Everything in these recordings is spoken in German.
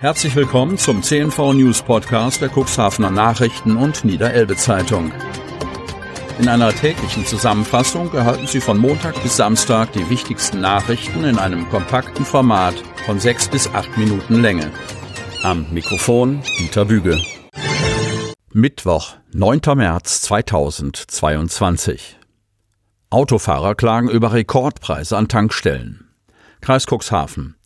Herzlich willkommen zum CNV News Podcast der Cuxhavener Nachrichten und Niederelbe Zeitung. In einer täglichen Zusammenfassung erhalten Sie von Montag bis Samstag die wichtigsten Nachrichten in einem kompakten Format von sechs bis acht Minuten Länge. Am Mikrofon Dieter Büge. Mittwoch, 9. März 2022. Autofahrer klagen über Rekordpreise an Tankstellen. Kreis Cuxhaven.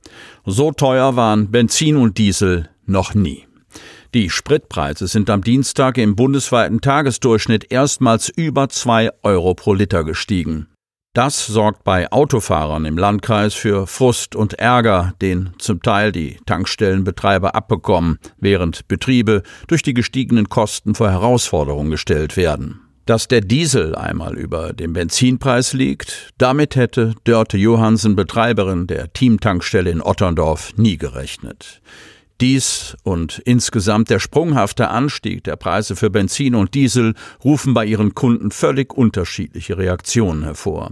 So teuer waren Benzin und Diesel noch nie. Die Spritpreise sind am Dienstag im bundesweiten Tagesdurchschnitt erstmals über zwei Euro pro Liter gestiegen. Das sorgt bei Autofahrern im Landkreis für Frust und Ärger, den zum Teil die Tankstellenbetreiber abbekommen, während Betriebe durch die gestiegenen Kosten vor Herausforderungen gestellt werden. Dass der Diesel einmal über dem Benzinpreis liegt, damit hätte Dörte Johansen, Betreiberin der Teamtankstelle in Otterndorf, nie gerechnet. Dies und insgesamt der sprunghafte Anstieg der Preise für Benzin und Diesel rufen bei ihren Kunden völlig unterschiedliche Reaktionen hervor.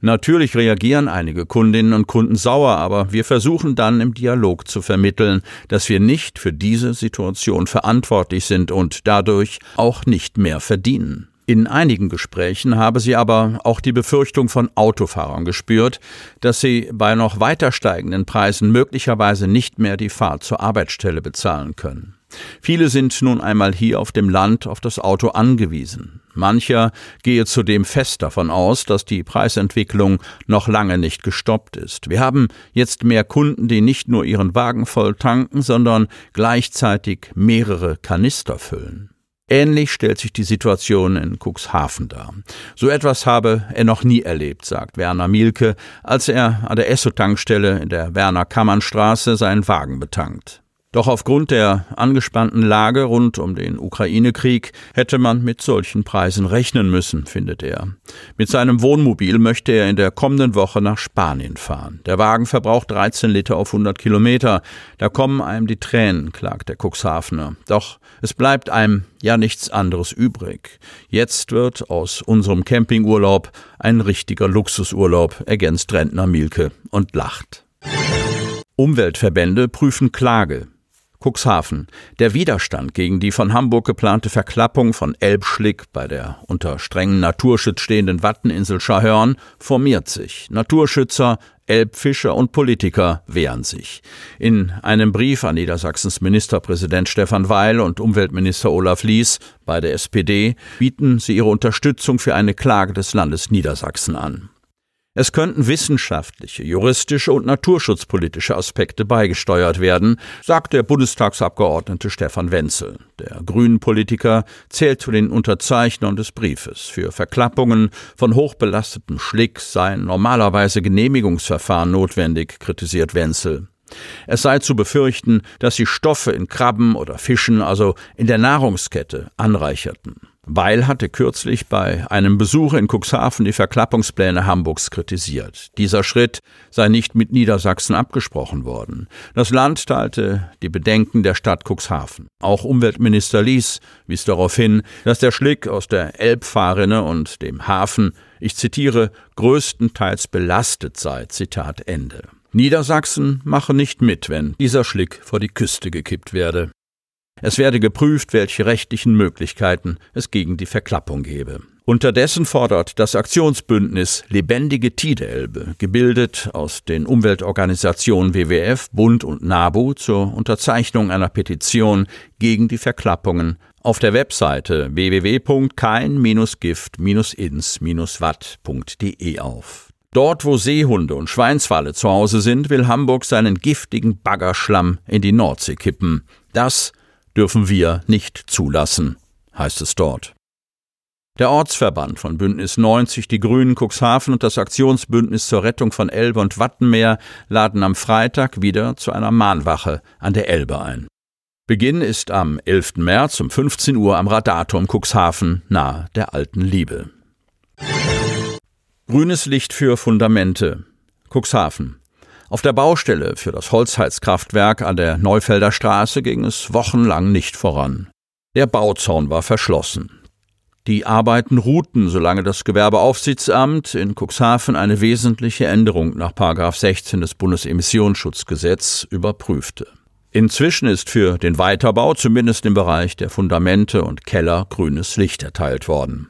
Natürlich reagieren einige Kundinnen und Kunden sauer, aber wir versuchen dann im Dialog zu vermitteln, dass wir nicht für diese Situation verantwortlich sind und dadurch auch nicht mehr verdienen. In einigen Gesprächen habe sie aber auch die Befürchtung von Autofahrern gespürt, dass sie bei noch weiter steigenden Preisen möglicherweise nicht mehr die Fahrt zur Arbeitsstelle bezahlen können. Viele sind nun einmal hier auf dem Land auf das Auto angewiesen. Mancher gehe zudem fest davon aus, dass die Preisentwicklung noch lange nicht gestoppt ist. Wir haben jetzt mehr Kunden, die nicht nur ihren Wagen voll tanken, sondern gleichzeitig mehrere Kanister füllen. Ähnlich stellt sich die Situation in Cuxhaven dar. So etwas habe er noch nie erlebt, sagt Werner Mielke, als er an der Esso-Tankstelle in der Werner-Kammern-Straße seinen Wagen betankt. Doch aufgrund der angespannten Lage rund um den Ukraine-Krieg hätte man mit solchen Preisen rechnen müssen, findet er. Mit seinem Wohnmobil möchte er in der kommenden Woche nach Spanien fahren. Der Wagen verbraucht 13 Liter auf 100 Kilometer. Da kommen einem die Tränen, klagt der Cuxhavener. Doch es bleibt einem ja nichts anderes übrig. Jetzt wird aus unserem Campingurlaub ein richtiger Luxusurlaub, ergänzt Rentner Mielke und lacht. Umweltverbände prüfen Klage. Cuxhaven. Der Widerstand gegen die von Hamburg geplante Verklappung von Elbschlick bei der unter strengen Naturschutz stehenden Watteninsel Schahörn formiert sich. Naturschützer, Elbfischer und Politiker wehren sich. In einem Brief an Niedersachsens Ministerpräsident Stefan Weil und Umweltminister Olaf Lies, bei der SPD, bieten sie ihre Unterstützung für eine Klage des Landes Niedersachsen an. Es könnten wissenschaftliche, juristische und naturschutzpolitische Aspekte beigesteuert werden, sagt der Bundestagsabgeordnete Stefan Wenzel. Der Grünen-Politiker zählt zu den Unterzeichnern des Briefes. Für Verklappungen von hochbelastetem Schlick seien normalerweise Genehmigungsverfahren notwendig, kritisiert Wenzel. Es sei zu befürchten, dass sie Stoffe in Krabben oder Fischen, also in der Nahrungskette, anreicherten. Weil hatte kürzlich bei einem Besuch in Cuxhaven die Verklappungspläne Hamburgs kritisiert. Dieser Schritt sei nicht mit Niedersachsen abgesprochen worden. Das Land teilte die Bedenken der Stadt Cuxhaven. Auch Umweltminister Lies wies darauf hin, dass der Schlick aus der Elbfahrrinne und dem Hafen, ich zitiere, größtenteils belastet sei. Zitat Ende. Niedersachsen mache nicht mit, wenn dieser Schlick vor die Küste gekippt werde. Es werde geprüft, welche rechtlichen Möglichkeiten es gegen die Verklappung gebe. Unterdessen fordert das Aktionsbündnis Lebendige Tideelbe, gebildet aus den Umweltorganisationen WWF, Bund und NABU, zur Unterzeichnung einer Petition gegen die Verklappungen auf der Webseite www.kein-gift-ins-watt.de auf. Dort, wo Seehunde und Schweinswale zu Hause sind, will Hamburg seinen giftigen Baggerschlamm in die Nordsee kippen. Das dürfen wir nicht zulassen, heißt es dort. Der Ortsverband von Bündnis 90, die Grünen Cuxhaven und das Aktionsbündnis zur Rettung von Elbe und Wattenmeer laden am Freitag wieder zu einer Mahnwache an der Elbe ein. Beginn ist am 11. März um 15 Uhr am Radarturm Cuxhaven nahe der alten Liebe. Grünes Licht für Fundamente. Cuxhaven. Auf der Baustelle für das Holzheizkraftwerk an der Neufelder Straße ging es wochenlang nicht voran. Der Bauzaun war verschlossen. Die Arbeiten ruhten, solange das Gewerbeaufsichtsamt in Cuxhaven eine wesentliche Änderung nach 16 des Bundesemissionsschutzgesetz überprüfte. Inzwischen ist für den Weiterbau zumindest im Bereich der Fundamente und Keller grünes Licht erteilt worden.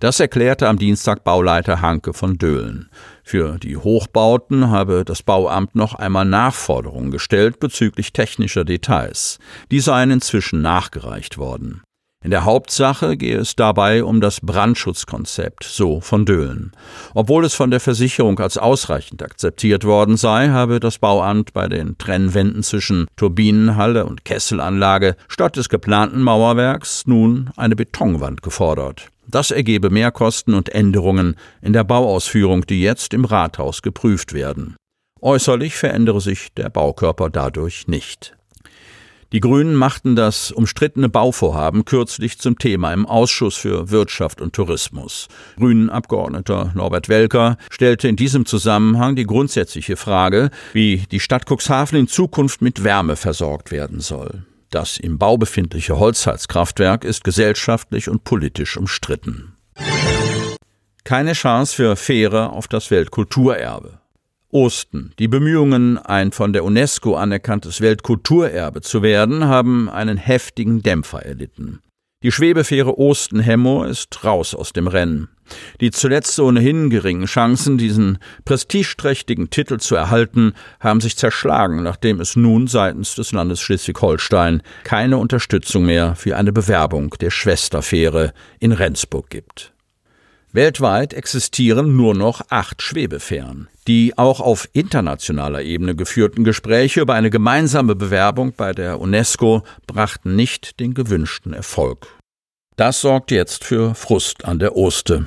Das erklärte am Dienstag Bauleiter Hanke von Döhlen. Für die Hochbauten habe das Bauamt noch einmal Nachforderungen gestellt bezüglich technischer Details. Die seien inzwischen nachgereicht worden. In der Hauptsache gehe es dabei um das Brandschutzkonzept, so von Döhlen. Obwohl es von der Versicherung als ausreichend akzeptiert worden sei, habe das Bauamt bei den Trennwänden zwischen Turbinenhalle und Kesselanlage statt des geplanten Mauerwerks nun eine Betonwand gefordert. Das ergebe Mehrkosten und Änderungen in der Bauausführung, die jetzt im Rathaus geprüft werden. Äußerlich verändere sich der Baukörper dadurch nicht. Die Grünen machten das umstrittene Bauvorhaben kürzlich zum Thema im Ausschuss für Wirtschaft und Tourismus. Grünen-Abgeordneter Norbert Welker stellte in diesem Zusammenhang die grundsätzliche Frage, wie die Stadt Cuxhaven in Zukunft mit Wärme versorgt werden soll. Das im Bau befindliche Holzheizkraftwerk ist gesellschaftlich und politisch umstritten. Keine Chance für Fähre auf das Weltkulturerbe. Osten. Die Bemühungen, ein von der UNESCO anerkanntes Weltkulturerbe zu werden, haben einen heftigen Dämpfer erlitten. Die Schwebefähre Osten-Hemmo ist raus aus dem Rennen. Die zuletzt ohnehin geringen Chancen, diesen prestigeträchtigen Titel zu erhalten, haben sich zerschlagen, nachdem es nun seitens des Landes Schleswig-Holstein keine Unterstützung mehr für eine Bewerbung der Schwesterfähre in Rendsburg gibt. Weltweit existieren nur noch acht Schwebefähren. Die auch auf internationaler Ebene geführten Gespräche über eine gemeinsame Bewerbung bei der UNESCO brachten nicht den gewünschten Erfolg. Das sorgt jetzt für Frust an der Oste.